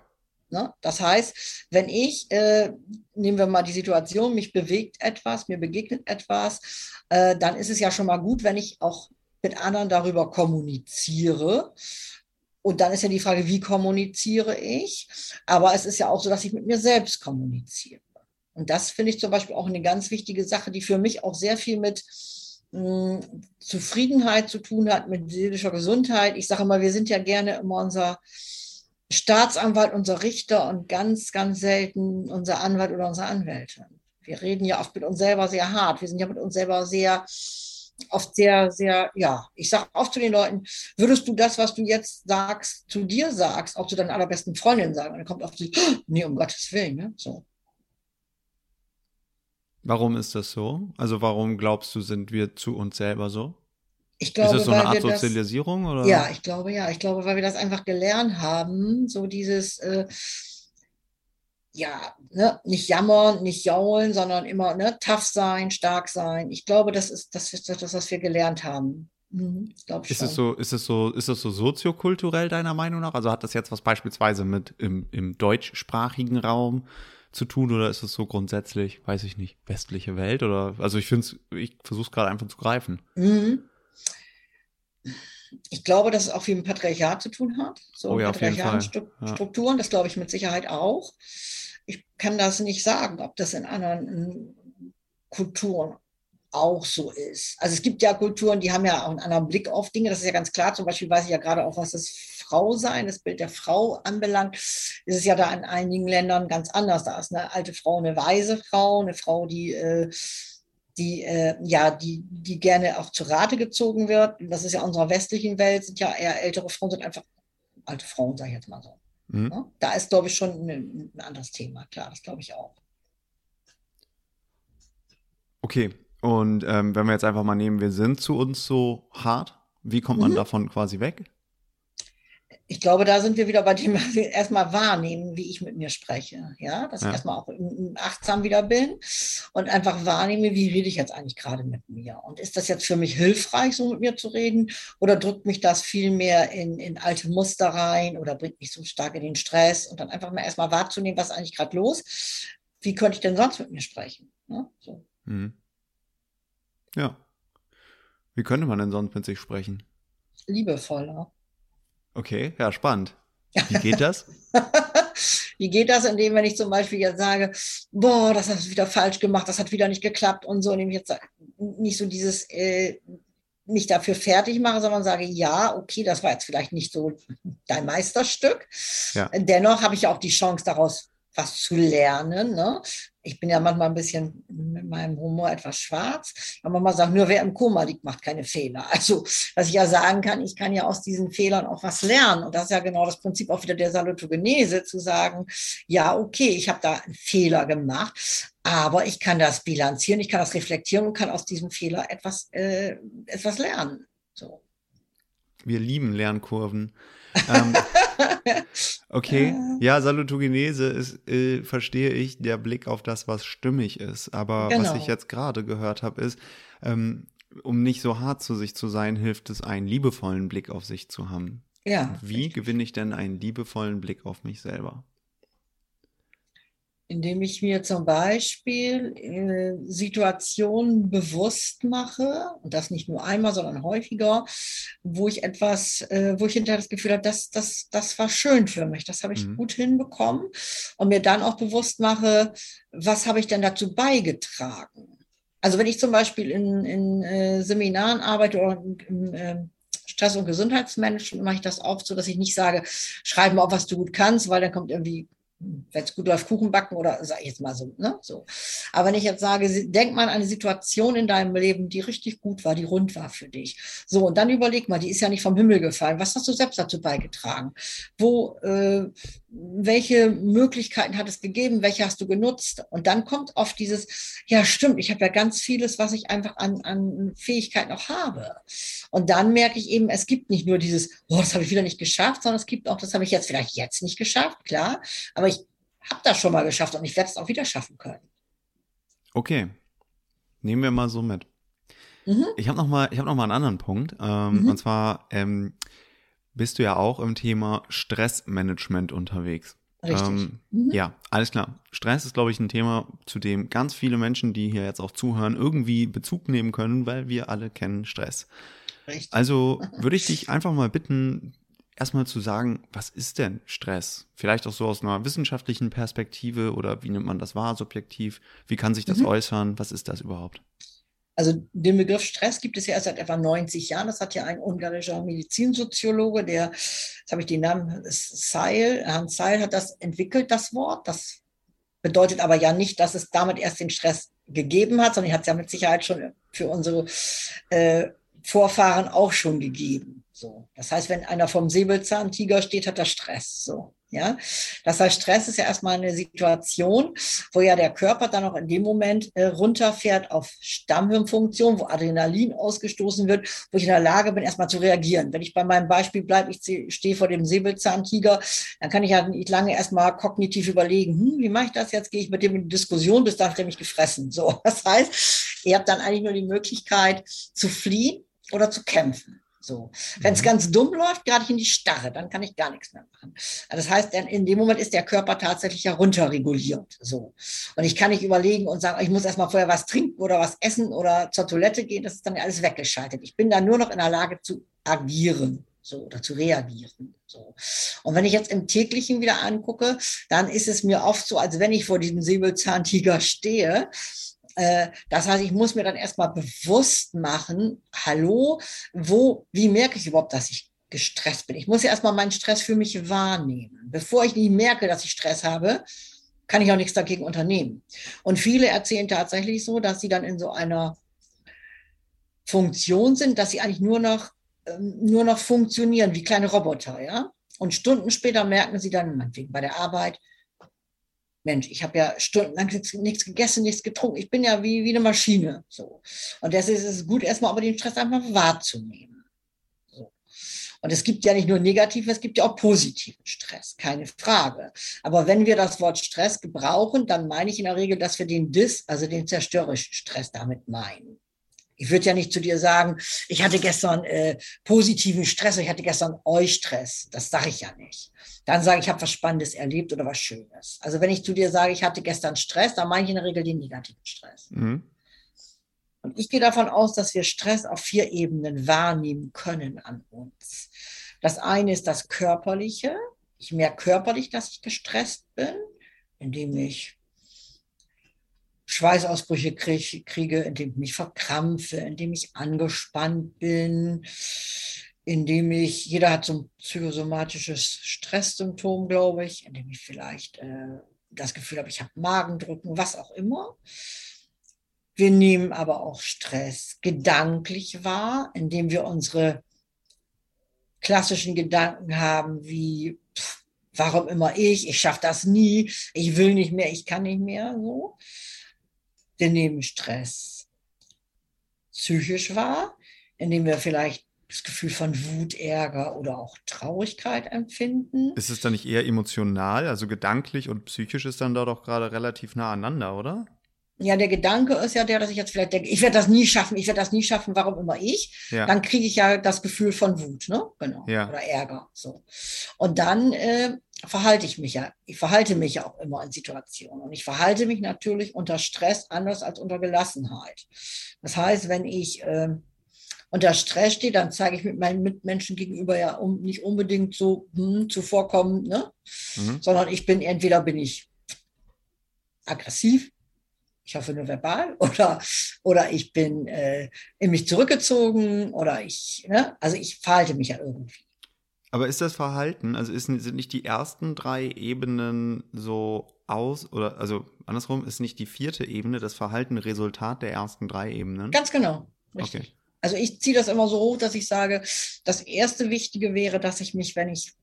Ne? Das heißt, wenn ich, äh, nehmen wir mal die Situation, mich bewegt etwas, mir begegnet etwas, äh, dann ist es ja schon mal gut, wenn ich auch mit anderen darüber kommuniziere. Und dann ist ja die Frage, wie kommuniziere ich? Aber es ist ja auch so, dass ich mit mir selbst kommuniziere. Und das finde ich zum Beispiel auch eine ganz wichtige Sache, die für mich auch sehr viel mit mh, hm, Zufriedenheit zu tun hat, mit seelischer Gesundheit. Ich sage mal, wir sind ja gerne immer unser Staatsanwalt, unser Richter und ganz, ganz selten unser Anwalt oder unsere Anwältin. Wir reden ja oft mit uns selber sehr hart. Wir sind ja mit uns selber sehr, oft sehr, sehr, ja, ich sage oft zu den Leuten, würdest du das, was du jetzt sagst, zu dir sagst, auch zu deinen allerbesten Freundinnen sagen? Und dann kommt oft so, nee, um Gottes Willen, ne? So. Warum ist das so? Also warum glaubst du, sind wir zu uns selber so? Ich glaube, ist das so eine Art Sozialisierung? Das, oder? Ja, ich glaube ja. Ich glaube, weil wir das einfach gelernt haben, so dieses, äh, ja, ne, nicht jammern, nicht jaulen, sondern immer ne, tough sein, stark sein. Ich glaube, das ist das, ist das was wir gelernt haben. Mhm, ist es so, ist es so, ist es so soziokulturell deiner Meinung nach? Also hat das jetzt was beispielsweise mit im, im deutschsprachigen Raum zu tun oder ist es so grundsätzlich, weiß ich nicht, westliche Welt oder also ich finde es, ich versuche es gerade einfach zu greifen. Mhm. Ich glaube, dass es auch viel mit Patriarchat zu tun hat. So oh ja, Patriarchatstrukturen, ja. das glaube ich mit Sicherheit auch. Ich kann das nicht sagen, ob das in anderen Kulturen auch so ist. Also es gibt ja Kulturen, die haben ja auch einen anderen Blick auf Dinge. Das ist ja ganz klar. Zum Beispiel weiß ich ja gerade auch, was das Frau sein, das Bild der Frau anbelangt, ist es ja da in einigen Ländern ganz anders. Da ist eine alte Frau eine weise Frau, eine Frau, die äh, die äh, ja die die gerne auch zu Rate gezogen wird. Das ist ja in unserer westlichen Welt sind ja eher ältere Frauen sind einfach alte Frauen, sage ich jetzt mal so. Mhm. Ja? Da ist glaube ich schon ein, ein anderes Thema. Klar, das glaube ich auch. Okay, und ähm, wenn wir jetzt einfach mal nehmen, wir sind zu uns so hart, wie kommt man mhm. davon quasi weg? Ich glaube, da sind wir wieder bei dem, erstmal wahrnehmen, wie ich mit mir spreche. Ja, dass ja. ich erstmal auch achtsam wieder bin und einfach wahrnehme, wie rede ich jetzt eigentlich gerade mit mir? Und ist das jetzt für mich hilfreich, so mit mir zu reden? Oder drückt mich das viel mehr in, in alte Muster rein oder bringt mich so stark in den Stress? Und dann einfach mal erstmal wahrzunehmen, was ist eigentlich gerade los? Wie könnte ich denn sonst mit mir sprechen? Ja, ne? so. mhm. ja. Wie könnte man denn sonst mit sich sprechen? Liebevoller. Okay, ja, spannend. Wie geht das? Wie geht das, indem wenn ich zum Beispiel jetzt sage, boah, das hast du wieder falsch gemacht, das hat wieder nicht geklappt und so, indem ich jetzt nicht so dieses äh, nicht dafür fertig mache, sondern sage, ja, okay, das war jetzt vielleicht nicht so dein Meisterstück. Ja. Dennoch habe ich ja auch die Chance daraus was zu lernen. Ne? Ich bin ja manchmal ein bisschen mit meinem Humor etwas schwarz. Aber man sagt, nur wer im Koma liegt, macht keine Fehler. Also, was ich ja sagen kann, ich kann ja aus diesen Fehlern auch was lernen. Und das ist ja genau das Prinzip auch wieder der Salutogenese, zu sagen, ja, okay, ich habe da einen Fehler gemacht, aber ich kann das bilanzieren, ich kann das reflektieren und kann aus diesem Fehler etwas, äh, etwas lernen. So. Wir lieben Lernkurven. ähm, okay, ja, Salutogenese ist, äh, verstehe ich, der Blick auf das, was stimmig ist. Aber genau. was ich jetzt gerade gehört habe, ist, ähm, um nicht so hart zu sich zu sein, hilft es, einen liebevollen Blick auf sich zu haben. Ja. Wie gewinne ich denn einen liebevollen Blick auf mich selber? Indem ich mir zum Beispiel äh, Situationen bewusst mache, und das nicht nur einmal, sondern häufiger, wo ich etwas, äh, wo ich hinterher das Gefühl habe, das, das, das war schön für mich, das habe ich mhm. gut hinbekommen und mir dann auch bewusst mache, was habe ich denn dazu beigetragen? Also wenn ich zum Beispiel in, in äh, Seminaren arbeite oder im äh, Stress- und Gesundheitsmanagement mache ich das oft so, dass ich nicht sage, schreib mal auf, was du gut kannst, weil dann kommt irgendwie wenn es gut läuft, Kuchen backen oder sag ich jetzt mal so, ne? so. Aber wenn ich jetzt sage, denk mal an eine Situation in deinem Leben, die richtig gut war, die rund war für dich. So, und dann überleg mal, die ist ja nicht vom Himmel gefallen. Was hast du selbst dazu beigetragen? Wo, äh, welche Möglichkeiten hat es gegeben? Welche hast du genutzt? Und dann kommt oft dieses, ja, stimmt, ich habe ja ganz vieles, was ich einfach an, an Fähigkeiten auch habe. Und dann merke ich eben, es gibt nicht nur dieses, oh, das habe ich wieder nicht geschafft, sondern es gibt auch, das habe ich jetzt vielleicht jetzt nicht geschafft, klar, aber habe das schon mal geschafft und ich werde es auch wieder schaffen können. Okay, nehmen wir mal so mit. Mhm. Ich habe noch mal, ich habe noch mal einen anderen Punkt, ähm, mhm. und zwar ähm, bist du ja auch im Thema Stressmanagement unterwegs. Richtig. Ähm, mhm. Ja, alles klar. Stress ist, glaube ich, ein Thema, zu dem ganz viele Menschen, die hier jetzt auch zuhören, irgendwie Bezug nehmen können, weil wir alle kennen Stress. Richtig. Also würde ich dich einfach mal bitten, erstmal zu sagen, was ist denn Stress? Vielleicht auch so aus einer wissenschaftlichen Perspektive oder wie nimmt man das wahr, subjektiv? Wie kann sich das mhm. äußern? Was ist das überhaupt? Also den Begriff Stress gibt es ja erst seit etwa 90 Jahren. Das hat ja ein ungarischer Medizinsoziologe, der, jetzt habe ich den Namen, Seil, Herrn Seil hat das entwickelt, das Wort. Das bedeutet aber ja nicht, dass es damit erst den Stress gegeben hat, sondern hat es ja mit Sicherheit schon für unsere äh, Vorfahren auch schon gegeben. So. Das heißt, wenn einer vom Säbelzahntiger steht, hat er Stress. So. Ja, das heißt, Stress ist ja erstmal eine Situation, wo ja der Körper dann auch in dem Moment äh, runterfährt auf Stammhirnfunktion, wo Adrenalin ausgestoßen wird, wo ich in der Lage bin, erstmal zu reagieren. Wenn ich bei meinem Beispiel bleibe, ich stehe vor dem Säbelzahntiger, dann kann ich ja nicht lange erstmal kognitiv überlegen, hm, wie mache ich das jetzt? Gehe ich mit dem in die Diskussion, bis dann hat er mich gefressen. So, das heißt, ihr habt dann eigentlich nur die Möglichkeit zu fliehen oder zu kämpfen. So. Wenn es mhm. ganz dumm läuft, gerade ich in die Starre, dann kann ich gar nichts mehr machen. Das heißt, in dem Moment ist der Körper tatsächlich herunterreguliert. So. Und ich kann nicht überlegen und sagen, ich muss erstmal vorher was trinken oder was essen oder zur Toilette gehen. Das ist dann alles weggeschaltet. Ich bin dann nur noch in der Lage zu agieren. So, oder zu reagieren. So. Und wenn ich jetzt im täglichen wieder angucke, dann ist es mir oft so, als wenn ich vor diesem Säbelzahntiger stehe das heißt, ich muss mir dann erstmal bewusst machen, hallo, wo, wie merke ich überhaupt, dass ich gestresst bin? Ich muss ja erstmal meinen Stress für mich wahrnehmen. Bevor ich nicht merke, dass ich Stress habe, kann ich auch nichts dagegen unternehmen. Und viele erzählen tatsächlich so, dass sie dann in so einer Funktion sind, dass sie eigentlich nur noch, ähm, nur noch funktionieren wie kleine Roboter, ja. Und Stunden später merken sie dann, meinetwegen bei der Arbeit, Mensch, ich habe ja stundenlang nichts gegessen, nichts getrunken. Ich bin ja wie, wie eine Maschine. So. Und deshalb ist es gut, erstmal aber den Stress einfach wahrzunehmen. So. Und es gibt ja nicht nur negativen, es gibt ja auch positiven Stress, keine Frage. Aber wenn wir das Wort Stress gebrauchen, dann meine ich in der Regel, dass wir den Dis, also den zerstörerischen Stress damit meinen. Ich würde ja nicht zu dir sagen, ich hatte gestern äh, positiven Stress, ich hatte gestern Eustress. Das sage ich ja nicht. Dann sage ich, ich habe was Spannendes erlebt oder was Schönes. Also wenn ich zu dir sage, ich hatte gestern Stress, dann meine ich in der Regel den negativen Stress. Mhm. Und ich gehe davon aus, dass wir Stress auf vier Ebenen wahrnehmen können an uns. Das eine ist das Körperliche. Ich merke körperlich, dass ich gestresst bin, indem ich Schweißausbrüche krieg, kriege, indem ich mich verkrampfe, indem ich angespannt bin, indem ich, jeder hat so ein psychosomatisches Stresssymptom, glaube ich, indem ich vielleicht äh, das Gefühl habe, ich habe Magendrücken, was auch immer. Wir nehmen aber auch Stress gedanklich wahr, indem wir unsere klassischen Gedanken haben, wie pff, warum immer ich, ich schaffe das nie, ich will nicht mehr, ich kann nicht mehr, so nehmen Stress psychisch wahr, indem wir vielleicht das Gefühl von Wut, Ärger oder auch Traurigkeit empfinden. Ist es dann nicht eher emotional, also gedanklich und psychisch ist dann da doch gerade relativ nah aneinander, oder? Ja, der Gedanke ist ja der, dass ich jetzt vielleicht denke, ich werde das nie schaffen, ich werde das nie schaffen, warum immer ich? Ja. Dann kriege ich ja das Gefühl von Wut, ne? Genau. Ja. Oder Ärger. So. Und dann äh, verhalte ich mich ja, ich verhalte mich ja auch immer in Situationen. Und ich verhalte mich natürlich unter Stress anders als unter Gelassenheit. Das heißt, wenn ich äh, unter Stress stehe, dann zeige ich mit meinen Mitmenschen gegenüber ja um, nicht unbedingt so hm, zuvorkommend, ne? Mhm. sondern ich bin, entweder bin ich aggressiv, ich hoffe nur verbal, oder, oder ich bin äh, in mich zurückgezogen, oder ich, ne? also ich verhalte mich ja irgendwie. Aber ist das Verhalten, also ist, sind nicht die ersten drei Ebenen so aus, oder also andersrum, ist nicht die vierte Ebene das Verhalten Resultat der ersten drei Ebenen? Ganz genau. Richtig. Okay. Also ich ziehe das immer so hoch, dass ich sage, das erste Wichtige wäre, dass ich mich, wenn ich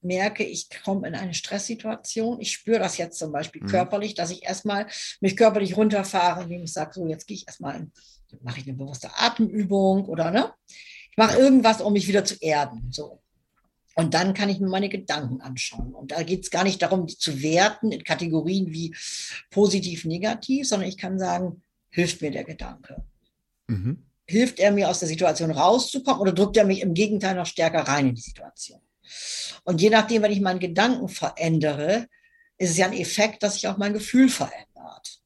merke, ich komme in eine Stresssituation, ich spüre das jetzt zum Beispiel mhm. körperlich, dass ich erstmal mich körperlich runterfahre, indem ich sage, so jetzt gehe ich erstmal, mache ich eine bewusste Atemübung oder ne? Ich mache irgendwas, um mich wieder zu erden. So. Und dann kann ich mir meine Gedanken anschauen. Und da geht es gar nicht darum, die zu werten in Kategorien wie positiv, negativ, sondern ich kann sagen, hilft mir der Gedanke? Mhm. Hilft er mir aus der Situation rauszukommen oder drückt er mich im Gegenteil noch stärker rein in die Situation? Und je nachdem, wenn ich meinen Gedanken verändere, ist es ja ein Effekt, dass sich auch mein Gefühl verändert.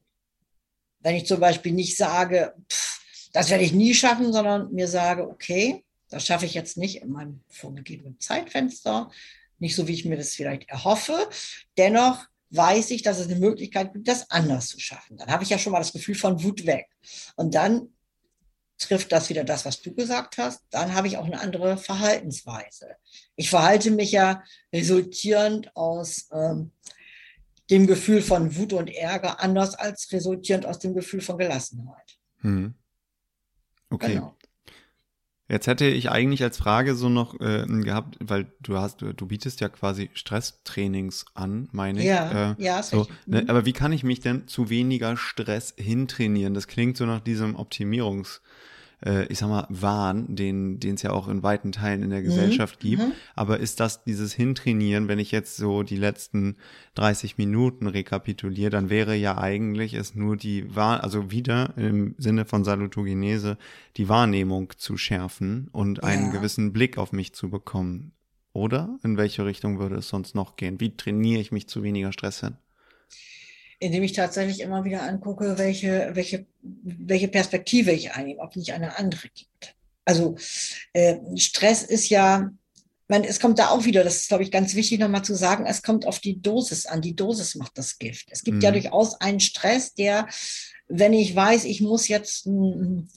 Wenn ich zum Beispiel nicht sage, pff, das werde ich nie schaffen, sondern mir sage, okay, das schaffe ich jetzt nicht in meinem vorgegebenen Zeitfenster, nicht so, wie ich mir das vielleicht erhoffe. Dennoch weiß ich, dass es eine Möglichkeit gibt, das anders zu schaffen. Dann habe ich ja schon mal das Gefühl von Wut weg. Und dann trifft das wieder das, was du gesagt hast, dann habe ich auch eine andere Verhaltensweise. Ich verhalte mich ja resultierend aus ähm, dem Gefühl von Wut und Ärger anders als resultierend aus dem Gefühl von Gelassenheit. Hm. Okay. Genau. Jetzt hätte ich eigentlich als Frage so noch äh, gehabt, weil du hast, du, bietest ja quasi Stresstrainings an, meine ich. Ja, äh, ja, so, ne, Aber wie kann ich mich denn zu weniger Stress hintrainieren? Das klingt so nach diesem Optimierungs- äh, ich sag mal, Wahn, den es ja auch in weiten Teilen in der mhm. Gesellschaft mhm. gibt. Aber ist das dieses Hintrainieren, wenn ich jetzt so die letzten 30 Minuten rekapituliere, dann wäre ja eigentlich es nur die Wahr, also wieder im Sinne von Salutogenese, die Wahrnehmung zu schärfen und einen ja. gewissen Blick auf mich zu bekommen. Oder? In welche Richtung würde es sonst noch gehen? Wie trainiere ich mich zu weniger Stress hin? Indem ich tatsächlich immer wieder angucke, welche, welche, welche Perspektive ich einnehme, ob es nicht eine andere gibt. Also äh, Stress ist ja, man, es kommt da auch wieder, das ist, glaube ich, ganz wichtig nochmal zu sagen, es kommt auf die Dosis an. Die Dosis macht das Gift. Es gibt mhm. ja durchaus einen Stress, der, wenn ich weiß, ich muss jetzt ein,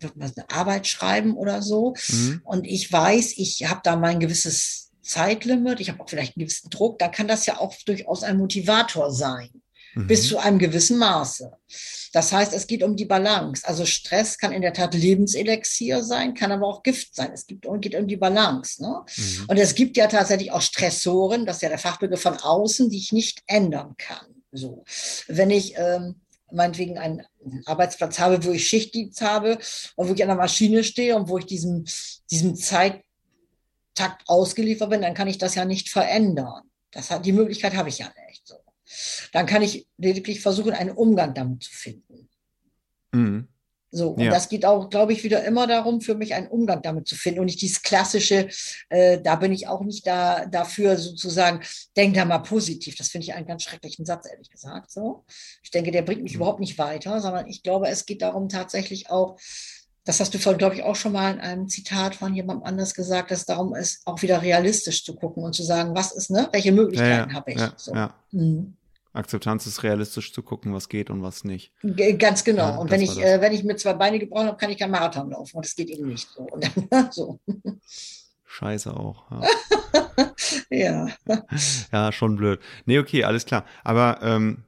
eine Arbeit schreiben oder so, mhm. und ich weiß, ich habe da mein gewisses Zeitlimit, ich habe auch vielleicht einen gewissen Druck, dann kann das ja auch durchaus ein Motivator sein mhm. bis zu einem gewissen Maße. Das heißt, es geht um die Balance. Also Stress kann in der Tat Lebenselixier sein, kann aber auch Gift sein. Es gibt, geht um die Balance. Ne? Mhm. Und es gibt ja tatsächlich auch Stressoren, das ist ja der Fachbegriff von außen, die ich nicht ändern kann. So, wenn ich ähm, meinetwegen einen Arbeitsplatz habe, wo ich Schichtdienst habe und wo ich an der Maschine stehe und wo ich diesem, diesem Zeit Takt ausgeliefert bin, dann kann ich das ja nicht verändern. Das hat, die Möglichkeit habe ich ja nicht. So. Dann kann ich lediglich versuchen, einen Umgang damit zu finden. Mhm. So, und ja. das geht auch, glaube ich, wieder immer darum, für mich einen Umgang damit zu finden und nicht dieses klassische, äh, da bin ich auch nicht da dafür sozusagen, denk da mal positiv. Das finde ich einen ganz schrecklichen Satz, ehrlich gesagt. So. Ich denke, der bringt mich mhm. überhaupt nicht weiter, sondern ich glaube, es geht darum tatsächlich auch, das hast du vorhin, glaube ich, auch schon mal in einem Zitat von jemandem anders gesagt, dass es darum ist, auch wieder realistisch zu gucken und zu sagen, was ist, ne, welche Möglichkeiten ja, habe ich. Ja, so. ja. Mhm. Akzeptanz ist realistisch zu gucken, was geht und was nicht. Ganz genau. Ja, und wenn ich, äh, wenn ich mir zwei Beine gebrochen habe, kann ich keinen Marathon laufen. Und das geht eben nicht so. Dann, so. Scheiße auch. Ja. ja. ja. schon blöd. Nee, okay, alles klar. Aber ähm,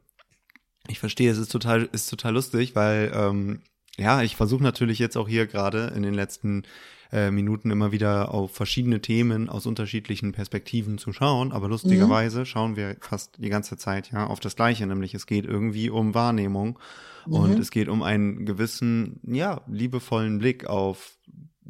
ich verstehe, es ist total, ist total lustig, weil ähm, ja, ich versuche natürlich jetzt auch hier gerade in den letzten äh, Minuten immer wieder auf verschiedene Themen aus unterschiedlichen Perspektiven zu schauen. Aber lustigerweise mhm. schauen wir fast die ganze Zeit ja auf das Gleiche, nämlich es geht irgendwie um Wahrnehmung mhm. und es geht um einen gewissen, ja, liebevollen Blick auf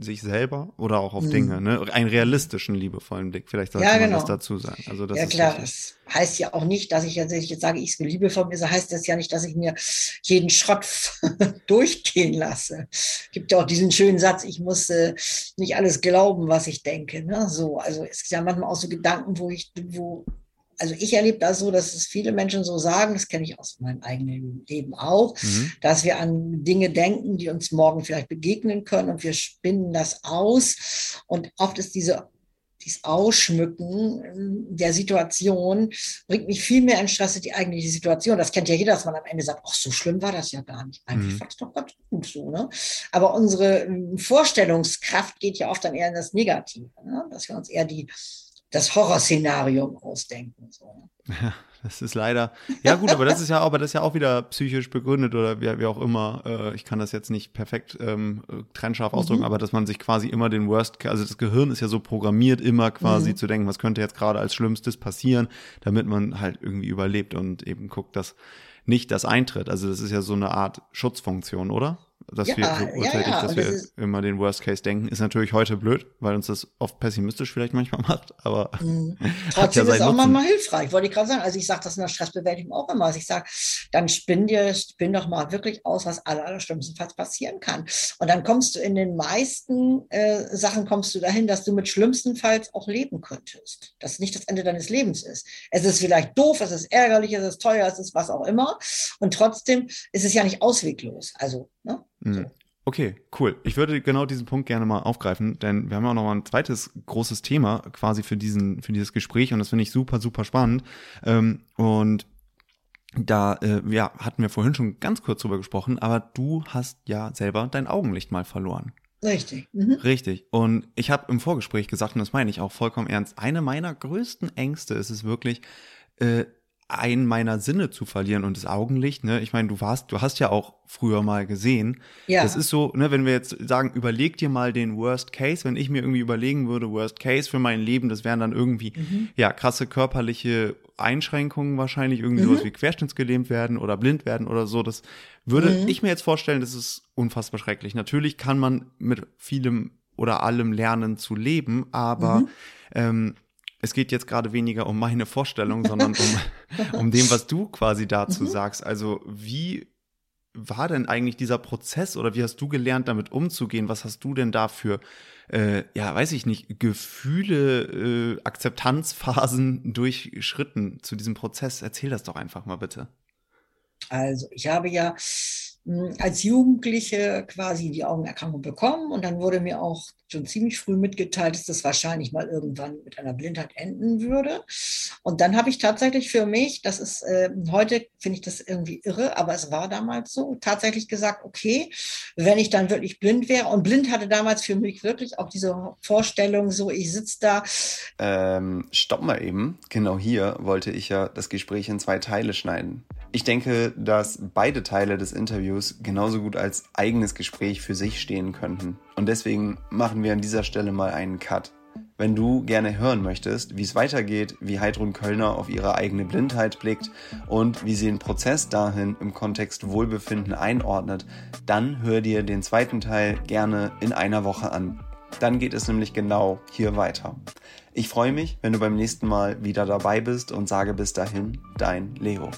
sich selber oder auch auf mhm. Dinge, ne? Einen realistischen, liebevollen Blick. Vielleicht sollte ja, genau. man das dazu sagen. Also das ja, klar. Das heißt ja auch nicht, dass ich, also ich jetzt sage, ich bin liebevoll mir, heißt das ja nicht, dass ich mir jeden Schrott durchgehen lasse. Gibt ja auch diesen schönen Satz, ich muss äh, nicht alles glauben, was ich denke. Ne? So, also es gibt ja manchmal auch so Gedanken, wo ich, wo also ich erlebe das so, dass es viele Menschen so sagen, das kenne ich aus meinem eigenen Leben auch, mhm. dass wir an Dinge denken, die uns morgen vielleicht begegnen können und wir spinnen das aus. Und oft ist diese dieses Ausschmücken ähm, der Situation bringt mich viel mehr in Stress als die eigentliche Situation. Das kennt ja jeder, dass man am Ende sagt, ach, so schlimm war das ja gar nicht. Eigentlich mhm. war es doch ganz gut so. Ne? Aber unsere ähm, Vorstellungskraft geht ja oft dann eher in das Negative, ne? dass wir uns eher die das Horrorszenario ausdenken. So. Ja, das ist leider. Ja, gut, aber das ist ja, aber das ist ja auch wieder psychisch begründet oder wie, wie auch immer. Äh, ich kann das jetzt nicht perfekt ähm, trennscharf ausdrücken, mhm. aber dass man sich quasi immer den Worst, also das Gehirn ist ja so programmiert, immer quasi mhm. zu denken, was könnte jetzt gerade als Schlimmstes passieren, damit man halt irgendwie überlebt und eben guckt, dass nicht das eintritt. Also das ist ja so eine Art Schutzfunktion, oder? Dass ja, wir so urteilig, ja, ja. dass wir immer den Worst Case denken, ist natürlich heute blöd, weil uns das oft pessimistisch vielleicht manchmal macht, aber mhm. trotzdem ja ist auch manchmal hilfreich, wollte ich gerade sagen. Also ich sage das in der Stressbewältigung auch immer. Also ich sage, dann spinn dir, spinn doch mal wirklich aus, was aller, aller schlimmstenfalls passieren kann. Und dann kommst du in den meisten äh, Sachen kommst du dahin, dass du mit schlimmstenfalls auch leben könntest. Dass nicht das Ende deines Lebens ist. Es ist vielleicht doof, es ist ärgerlich, es ist teuer, es ist was auch immer. Und trotzdem ist es ja nicht ausweglos. Also, ne? Mhm. Okay, cool. Ich würde genau diesen Punkt gerne mal aufgreifen, denn wir haben ja auch noch mal ein zweites großes Thema quasi für diesen, für dieses Gespräch und das finde ich super, super spannend. Ähm, und da äh, ja, hatten wir vorhin schon ganz kurz drüber gesprochen, aber du hast ja selber dein Augenlicht mal verloren. Richtig. Mhm. Richtig. Und ich habe im Vorgespräch gesagt, und das meine ich auch vollkommen ernst, eine meiner größten Ängste ist es wirklich, äh, einen meiner Sinne zu verlieren und das Augenlicht, ne? Ich meine, du warst, du hast ja auch früher mal gesehen. Ja. Das ist so, ne, wenn wir jetzt sagen, überleg dir mal den Worst Case, wenn ich mir irgendwie überlegen würde, Worst Case für mein Leben, das wären dann irgendwie, mhm. ja, krasse körperliche Einschränkungen wahrscheinlich, irgendwie mhm. sowas wie querschnittsgelähmt werden oder blind werden oder so. Das würde mhm. ich mir jetzt vorstellen, das ist unfassbar schrecklich. Natürlich kann man mit vielem oder allem lernen zu leben, aber mhm. ähm, es geht jetzt gerade weniger um meine Vorstellung, sondern um, um dem, was du quasi dazu mhm. sagst. Also wie war denn eigentlich dieser Prozess oder wie hast du gelernt, damit umzugehen? Was hast du denn dafür, äh, ja, weiß ich nicht, Gefühle, äh, Akzeptanzphasen durchschritten zu diesem Prozess? Erzähl das doch einfach mal bitte. Also ich habe ja als Jugendliche quasi die Augenerkrankung bekommen und dann wurde mir auch schon ziemlich früh mitgeteilt, dass das wahrscheinlich mal irgendwann mit einer Blindheit enden würde. Und dann habe ich tatsächlich für mich, das ist äh, heute finde ich das irgendwie irre, aber es war damals so, tatsächlich gesagt, okay, wenn ich dann wirklich blind wäre und blind hatte damals für mich wirklich auch diese Vorstellung, so ich sitze da. Ähm, stopp mal eben, genau hier wollte ich ja das Gespräch in zwei Teile schneiden. Ich denke, dass beide Teile des Interviews genauso gut als eigenes Gespräch für sich stehen könnten. Und deswegen machen wir an dieser Stelle mal einen Cut. Wenn du gerne hören möchtest, wie es weitergeht, wie Heidrun Kölner auf ihre eigene Blindheit blickt und wie sie den Prozess dahin im Kontext Wohlbefinden einordnet, dann hör dir den zweiten Teil gerne in einer Woche an. Dann geht es nämlich genau hier weiter. Ich freue mich, wenn du beim nächsten Mal wieder dabei bist und sage bis dahin, dein Leo.